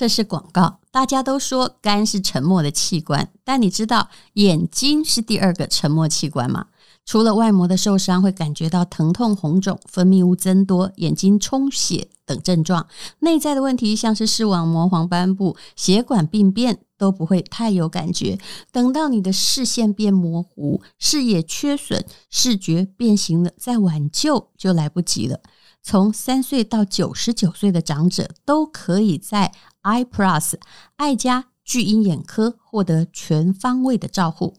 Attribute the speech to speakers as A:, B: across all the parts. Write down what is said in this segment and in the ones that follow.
A: 这是广告。大家都说肝是沉默的器官，但你知道眼睛是第二个沉默器官吗？除了外膜的受伤会感觉到疼痛、红肿、分泌物增多、眼睛充血等症状，内在的问题像是视网膜黄斑部、血管病变都不会太有感觉。等到你的视线变模糊、视野缺损、视觉变形了，再挽救就来不及了。从三岁到九十九岁的长者都可以在 iPlus 爱家巨鹰眼科获得全方位的照护。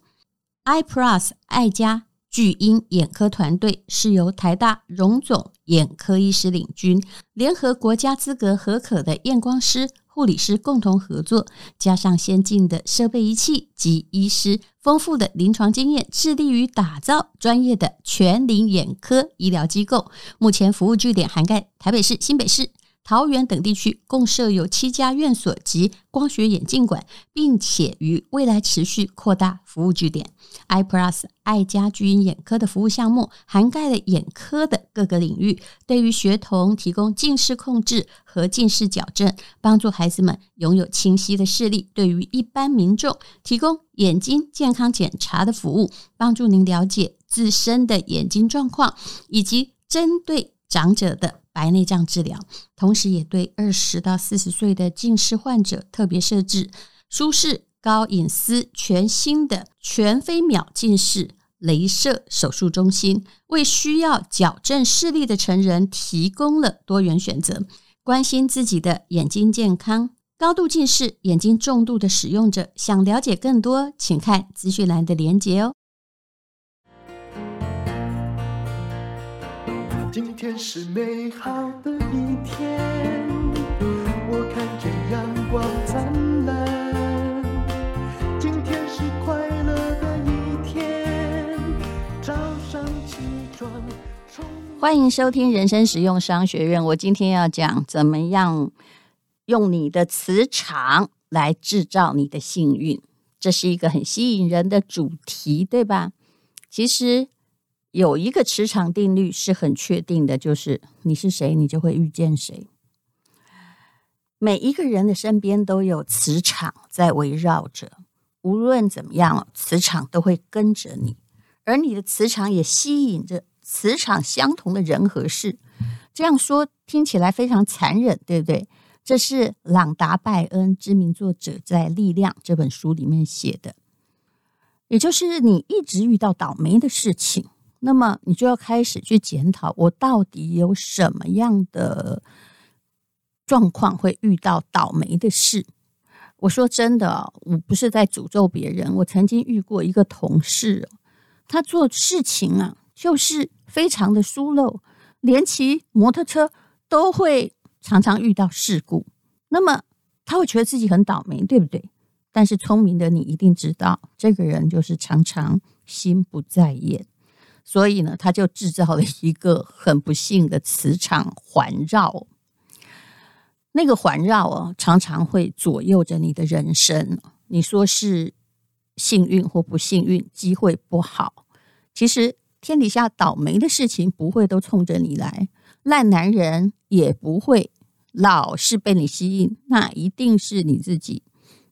A: iPlus 爱家巨鹰眼科团队是由台大荣总眼科医师领军，联合国家资格合可的验光师。护理师共同合作，加上先进的设备仪器及医师丰富的临床经验，致力于打造专业的全龄眼科医疗机构。目前服务据点涵盖台北市、新北市。桃园等地区共设有七家院所及光学眼镜馆，并且于未来持续扩大服务据点。iPlus 爱家巨鹰眼科的服务项目涵盖了眼科的各个领域，对于学童提供近视控制和近视矫正，帮助孩子们拥有清晰的视力；对于一般民众提供眼睛健康检查的服务，帮助您了解自身的眼睛状况，以及针对长者的。白内障治疗，同时也对二十到四十岁的近视患者特别设置舒适、高隐私、全新的全飞秒近视镭射手术中心，为需要矫正视力的成人提供了多元选择。关心自己的眼睛健康，高度近视、眼睛重度的使用者，想了解更多，请看资讯栏的连结哦。天是美好的一天，我看见阳光灿烂。今天是快乐的一天，早上起床。欢迎收听人生实用商学院。我今天要讲怎么样用你的磁场来制造你的幸运，这是一个很吸引人的主题，对吧？其实。有一个磁场定律是很确定的，就是你是谁，你就会遇见谁。每一个人的身边都有磁场在围绕着，无论怎么样，磁场都会跟着你，而你的磁场也吸引着磁场相同的人和事。这样说听起来非常残忍，对不对？这是朗达·拜恩知名作者在《力量》这本书里面写的，也就是你一直遇到倒霉的事情。那么你就要开始去检讨，我到底有什么样的状况会遇到倒霉的事？我说真的，我不是在诅咒别人。我曾经遇过一个同事，他做事情啊，就是非常的疏漏，连骑摩托车都会常常遇到事故。那么他会觉得自己很倒霉，对不对？但是聪明的你一定知道，这个人就是常常心不在焉。所以呢，他就制造了一个很不幸的磁场环绕。那个环绕哦，常常会左右着你的人生。你说是幸运或不幸运，机会不好。其实天底下倒霉的事情不会都冲着你来，烂男人也不会老是被你吸引，那一定是你自己。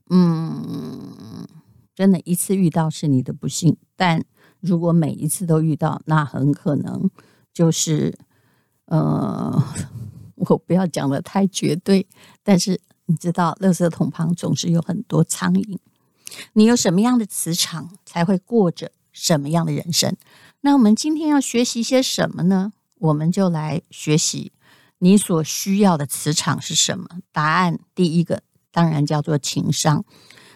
A: 嗯，真的，一次遇到是你的不幸，但。如果每一次都遇到，那很可能就是，呃，我不要讲的太绝对，但是你知道，垃圾桶旁总是有很多苍蝇。你有什么样的磁场，才会过着什么样的人生？那我们今天要学习些什么呢？我们就来学习你所需要的磁场是什么。答案第一个当然叫做情商。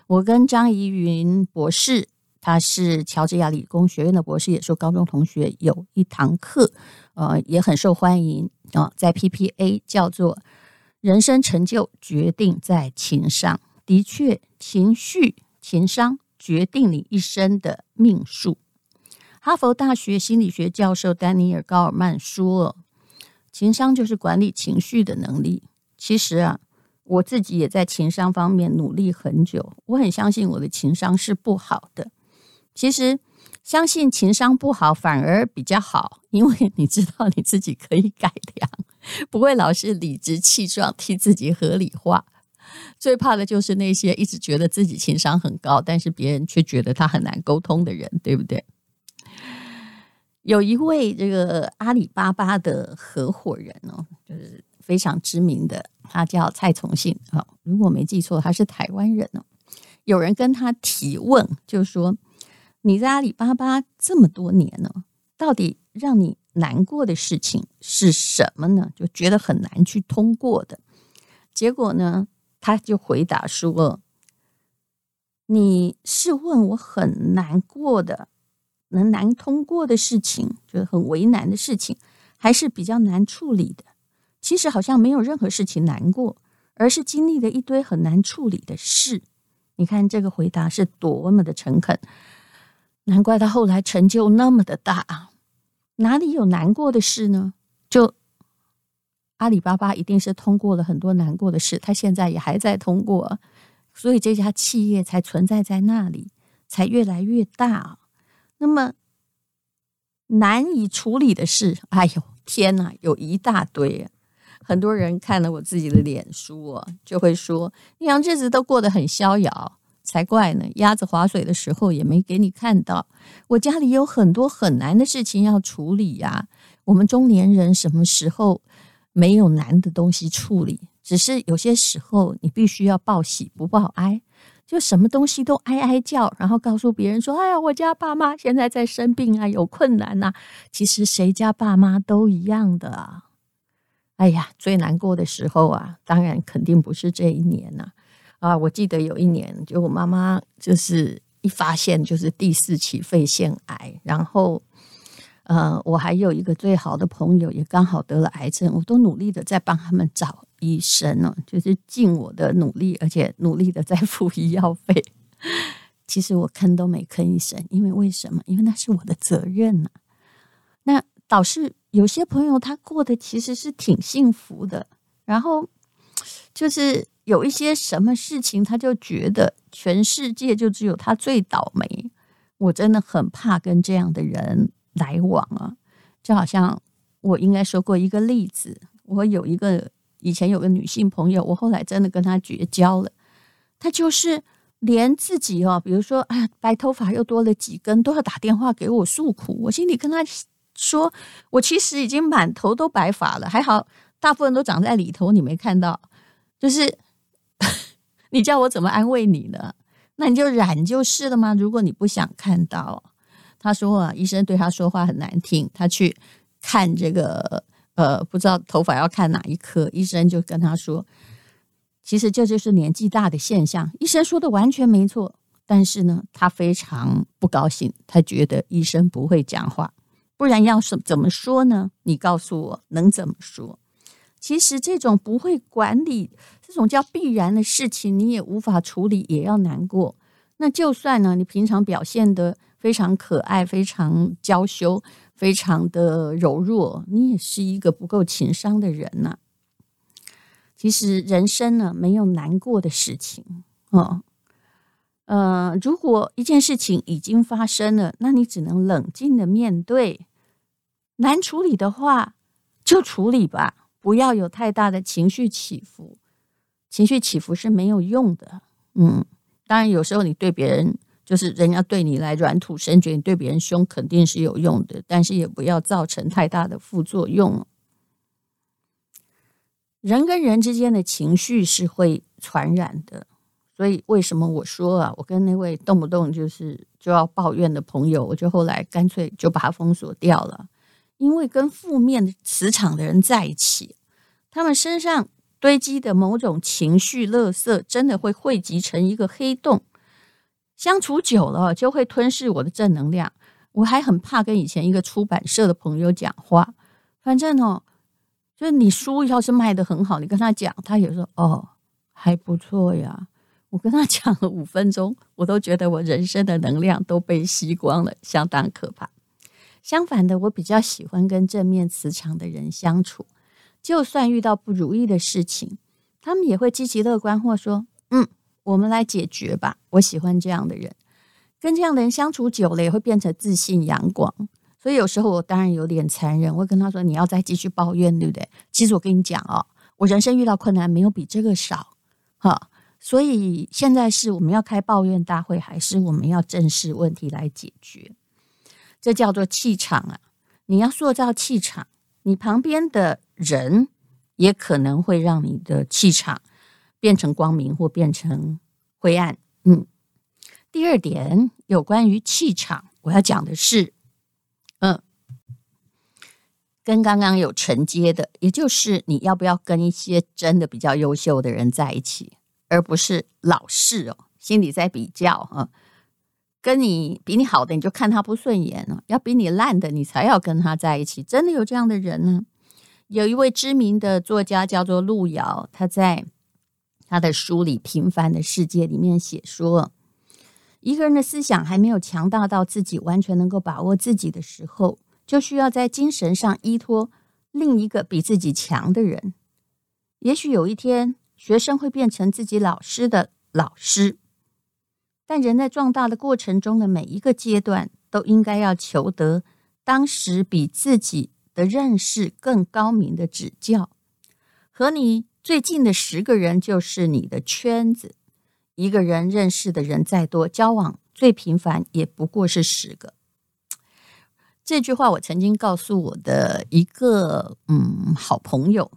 A: 我跟张怡云博士。他是乔治亚理工学院的博士，也是高中同学。有一堂课，呃，也很受欢迎啊，在 PPA 叫做“人生成就决定在情商”。的确，情绪、情商决定你一生的命数。哈佛大学心理学教授丹尼尔·高尔曼说：“情商就是管理情绪的能力。”其实啊，我自己也在情商方面努力很久。我很相信我的情商是不好的。其实，相信情商不好反而比较好，因为你知道你自己可以改良，不会老是理直气壮替自己合理化。最怕的就是那些一直觉得自己情商很高，但是别人却觉得他很难沟通的人，对不对？有一位这个阿里巴巴的合伙人哦，就是非常知名的，他叫蔡崇信啊。如果没记错，他是台湾人哦。有人跟他提问，就说：“你在阿里巴巴这么多年呢，到底让你难过的事情是什么呢？就觉得很难去通过的。”结果呢，他就回答说：“你是问我很难过的。”能难通过的事情，就是很为难的事情，还是比较难处理的。其实好像没有任何事情难过，而是经历了一堆很难处理的事。你看这个回答是多么的诚恳，难怪他后来成就那么的大。哪里有难过的事呢？就阿里巴巴一定是通过了很多难过的事，他现在也还在通过，所以这家企业才存在在那里，才越来越大。那么难以处理的事，哎呦天哪，有一大堆。很多人看了我自己的脸书啊，就会说：“你好像日子都过得很逍遥，才怪呢！鸭子划水的时候也没给你看到。我家里有很多很难的事情要处理呀。我们中年人什么时候没有难的东西处理？只是有些时候你必须要报喜不报哀。”就什么东西都哀哀叫，然后告诉别人说：“哎呀，我家爸妈现在在生病啊，有困难呐。”其实谁家爸妈都一样的啊。哎呀，最难过的时候啊，当然肯定不是这一年呐。啊，啊我记得有一年，就我妈妈就是一发现就是第四期肺腺癌，然后。呃，我还有一个最好的朋友，也刚好得了癌症，我都努力的在帮他们找医生呢，就是尽我的努力，而且努力的在付医药费。其实我坑都没坑一声，因为为什么？因为那是我的责任呐。那倒是有些朋友他过得其实是挺幸福的，然后就是有一些什么事情，他就觉得全世界就只有他最倒霉。我真的很怕跟这样的人。来往啊，就好像我应该说过一个例子。我有一个以前有个女性朋友，我后来真的跟她绝交了。她就是连自己哦，比如说哎呀，白头发又多了几根，都要打电话给我诉苦。我心里跟她说，我其实已经满头都白发了，还好大部分都长在里头，你没看到。就是你叫我怎么安慰你呢？那你就染就是了吗？如果你不想看到。他说啊，医生对他说话很难听。他去看这个，呃，不知道头发要看哪一科，医生就跟他说，其实这就是年纪大的现象。医生说的完全没错，但是呢，他非常不高兴，他觉得医生不会讲话，不然要是怎么说呢？你告诉我能怎么说？其实这种不会管理，这种叫必然的事情，你也无法处理，也要难过。那就算呢，你平常表现的。非常可爱，非常娇羞，非常的柔弱。你也是一个不够情商的人呐、其实人生呢，没有难过的事情哦。呃，如果一件事情已经发生了，那你只能冷静的面对。难处理的话，就处理吧，不要有太大的情绪起伏。情绪起伏是没有用的。嗯，当然有时候你对别人。就是人家对你来软土深掘，你对别人凶肯定是有用的，但是也不要造成太大的副作用。人跟人之间的情绪是会传染的，所以为什么我说啊，我跟那位动不动就是就要抱怨的朋友，我就后来干脆就把他封锁掉了，因为跟负面磁场的人在一起，他们身上堆积的某种情绪垃圾，真的会汇集成一个黑洞。相处久了就会吞噬我的正能量，我还很怕跟以前一个出版社的朋友讲话。反正哦，就是你书要是卖的很好，你跟他讲，他也说哦还不错呀。我跟他讲了五分钟，我都觉得我人生的能量都被吸光了，相当可怕。相反的，我比较喜欢跟正面磁场的人相处，就算遇到不如意的事情，他们也会积极乐观，或说嗯。我们来解决吧。我喜欢这样的人，跟这样的人相处久了，也会变成自信阳光。所以有时候我当然有点残忍，我会跟他说：“你要再继续抱怨，对不对？”其实我跟你讲哦，我人生遇到困难没有比这个少哈。所以现在是我们要开抱怨大会，还是我们要正视问题来解决？这叫做气场啊！你要塑造气场，你旁边的人也可能会让你的气场变成光明或变成灰暗。嗯，第二点有关于气场，我要讲的是，嗯，跟刚刚有承接的，也就是你要不要跟一些真的比较优秀的人在一起。而不是老是哦，心里在比较啊，跟你比你好的你就看他不顺眼了，要比你烂的你才要跟他在一起。真的有这样的人呢？有一位知名的作家叫做路遥，他在他的书里《平凡的世界》里面写说，一个人的思想还没有强大到自己完全能够把握自己的时候，就需要在精神上依托另一个比自己强的人。也许有一天。学生会变成自己老师的老师，但人在壮大的过程中的每一个阶段，都应该要求得当时比自己的认识更高明的指教。和你最近的十个人就是你的圈子，一个人认识的人再多，交往最频繁也不过是十个。这句话我曾经告诉我的一个嗯好朋友，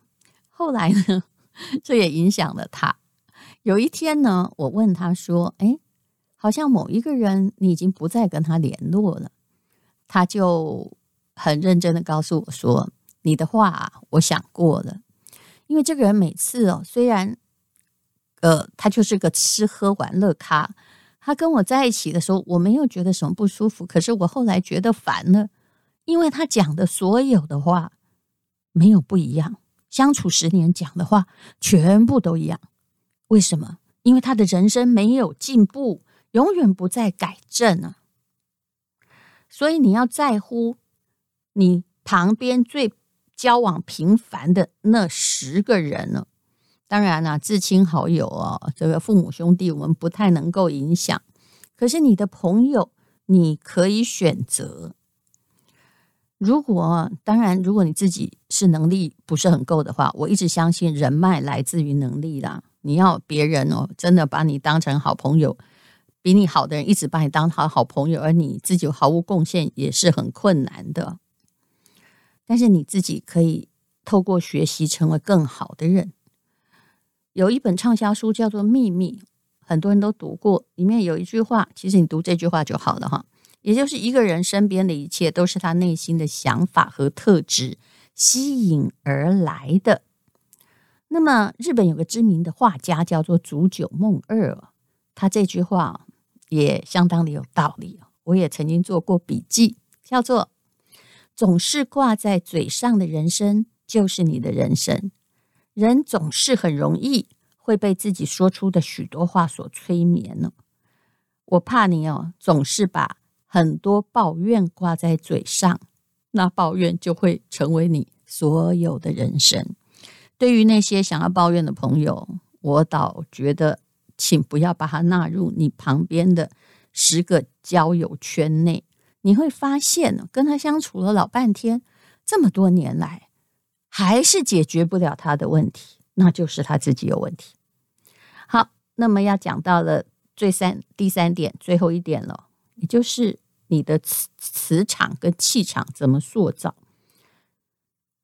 A: 后来呢？这也影响了他。有一天呢，我问他说：“哎，好像某一个人你已经不再跟他联络了。”他就很认真的告诉我说：“你的话我想过了，因为这个人每次哦，虽然呃他就是个吃喝玩乐咖，他跟我在一起的时候我没有觉得什么不舒服，可是我后来觉得烦了，因为他讲的所有的话没有不一样。”相处十年讲的话全部都一样，为什么？因为他的人生没有进步，永远不再改正啊。所以你要在乎你旁边最交往频繁的那十个人呢？当然了，至亲好友哦，这个父母兄弟我们不太能够影响，可是你的朋友你可以选择。如果当然，如果你自己是能力不是很够的话，我一直相信人脉来自于能力啦。你要别人哦，真的把你当成好朋友，比你好的人一直把你当好好朋友，而你自己毫无贡献，也是很困难的。但是你自己可以透过学习成为更好的人。有一本畅销书叫做《秘密》，很多人都读过，里面有一句话，其实你读这句话就好了哈。也就是一个人身边的一切都是他内心的想法和特质吸引而来的。那么，日本有个知名的画家叫做竹久梦二，他这句话也相当的有道理。我也曾经做过笔记，叫做“总是挂在嘴上的人生就是你的人生”。人总是很容易会被自己说出的许多话所催眠呢。我怕你哦，总是把。很多抱怨挂在嘴上，那抱怨就会成为你所有的人生。对于那些想要抱怨的朋友，我倒觉得，请不要把它纳入你旁边的十个交友圈内。你会发现，跟他相处了老半天，这么多年来，还是解决不了他的问题，那就是他自己有问题。好，那么要讲到了最三第三点，最后一点了，也就是。你的磁磁场跟气场怎么塑造？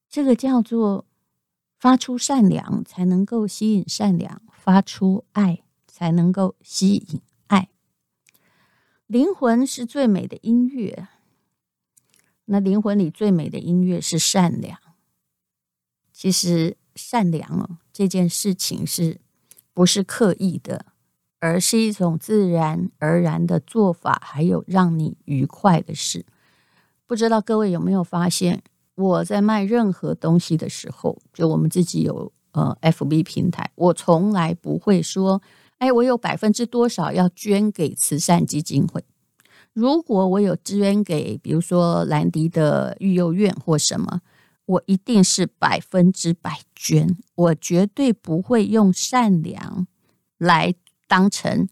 A: 这个叫做发出善良才能够吸引善良，发出爱才能够吸引爱。灵魂是最美的音乐，那灵魂里最美的音乐是善良。其实善良哦，这件事情是不是刻意的？而是一种自然而然的做法，还有让你愉快的事。不知道各位有没有发现，我在卖任何东西的时候，就我们自己有呃 FB 平台，我从来不会说，哎，我有百分之多少要捐给慈善基金会。如果我有支援给，比如说兰迪的育幼院或什么，我一定是百分之百捐。我绝对不会用善良来。当成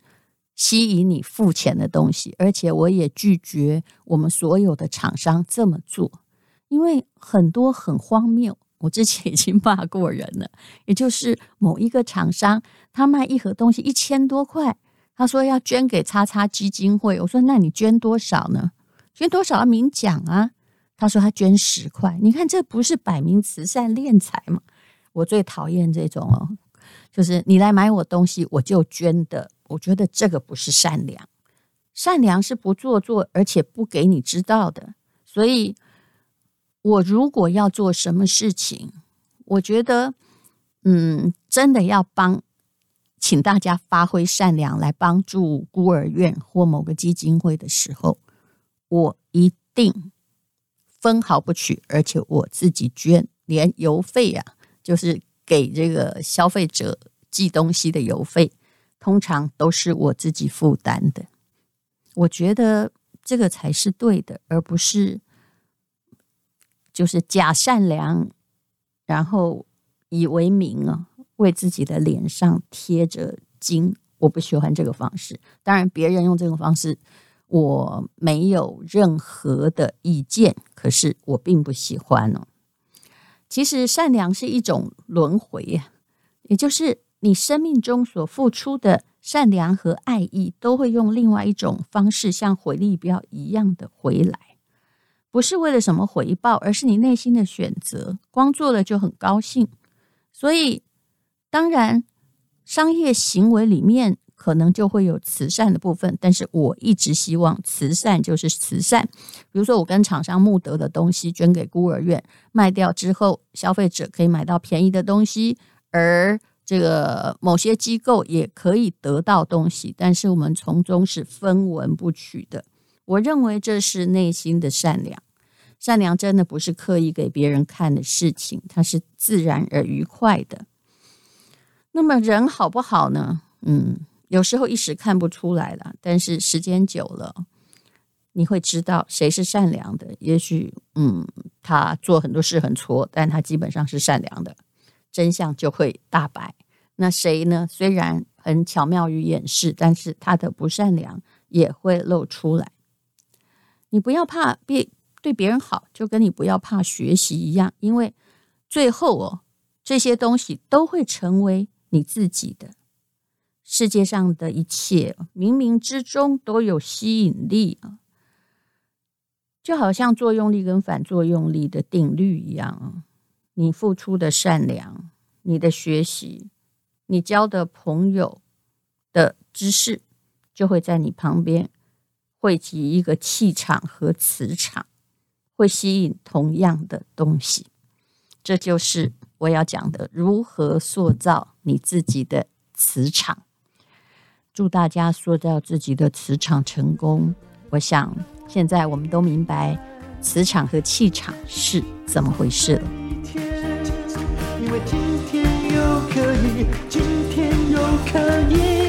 A: 吸引你付钱的东西，而且我也拒绝我们所有的厂商这么做，因为很多很荒谬。我之前已经骂过人了，也就是某一个厂商，他卖一盒东西一千多块，他说要捐给叉叉基金会。我说那你捐多少呢？捐多少要明讲啊？他说他捐十块。你看这不是摆明慈善敛财吗？我最讨厌这种哦，就是你来买我东西我就捐的。我觉得这个不是善良，善良是不做作而且不给你知道的。所以，我如果要做什么事情，我觉得，嗯，真的要帮，请大家发挥善良来帮助孤儿院或某个基金会的时候，我一定分毫不取，而且我自己捐，连邮费、啊，就是给这个消费者寄东西的邮费，通常都是我自己负担的。我觉得。这个才是对的，而不是就是假善良，然后以为名啊，为自己的脸上贴着金。我不喜欢这个方式。当然，别人用这种方式，我没有任何的意见，可是我并不喜欢哦。其实，善良是一种轮回呀，也就是你生命中所付出的。善良和爱意都会用另外一种方式，像回力镖一样的回来，不是为了什么回报，而是你内心的选择。光做了就很高兴，所以当然商业行为里面可能就会有慈善的部分，但是我一直希望慈善就是慈善。比如说，我跟厂商募得的东西捐给孤儿院，卖掉之后，消费者可以买到便宜的东西，而这个某些机构也可以得到东西，但是我们从中是分文不取的。我认为这是内心的善良。善良真的不是刻意给别人看的事情，它是自然而愉快的。那么人好不好呢？嗯，有时候一时看不出来了，但是时间久了，你会知道谁是善良的。也许，嗯，他做很多事很错，但他基本上是善良的。真相就会大白。那谁呢？虽然很巧妙于掩饰，但是他的不善良也会露出来。你不要怕别对别人好，就跟你不要怕学习一样，因为最后哦，这些东西都会成为你自己的。世界上的一切，冥冥之中都有吸引力啊，就好像作用力跟反作用力的定律一样啊。你付出的善良，你的学习，你交的朋友的知识，就会在你旁边汇集一个气场和磁场，会吸引同样的东西。这就是我要讲的，如何塑造你自己的磁场。祝大家塑造自己的磁场成功。我想现在我们都明白磁场和气场是怎么回事了。
B: 因为今天又可以，今天又可以。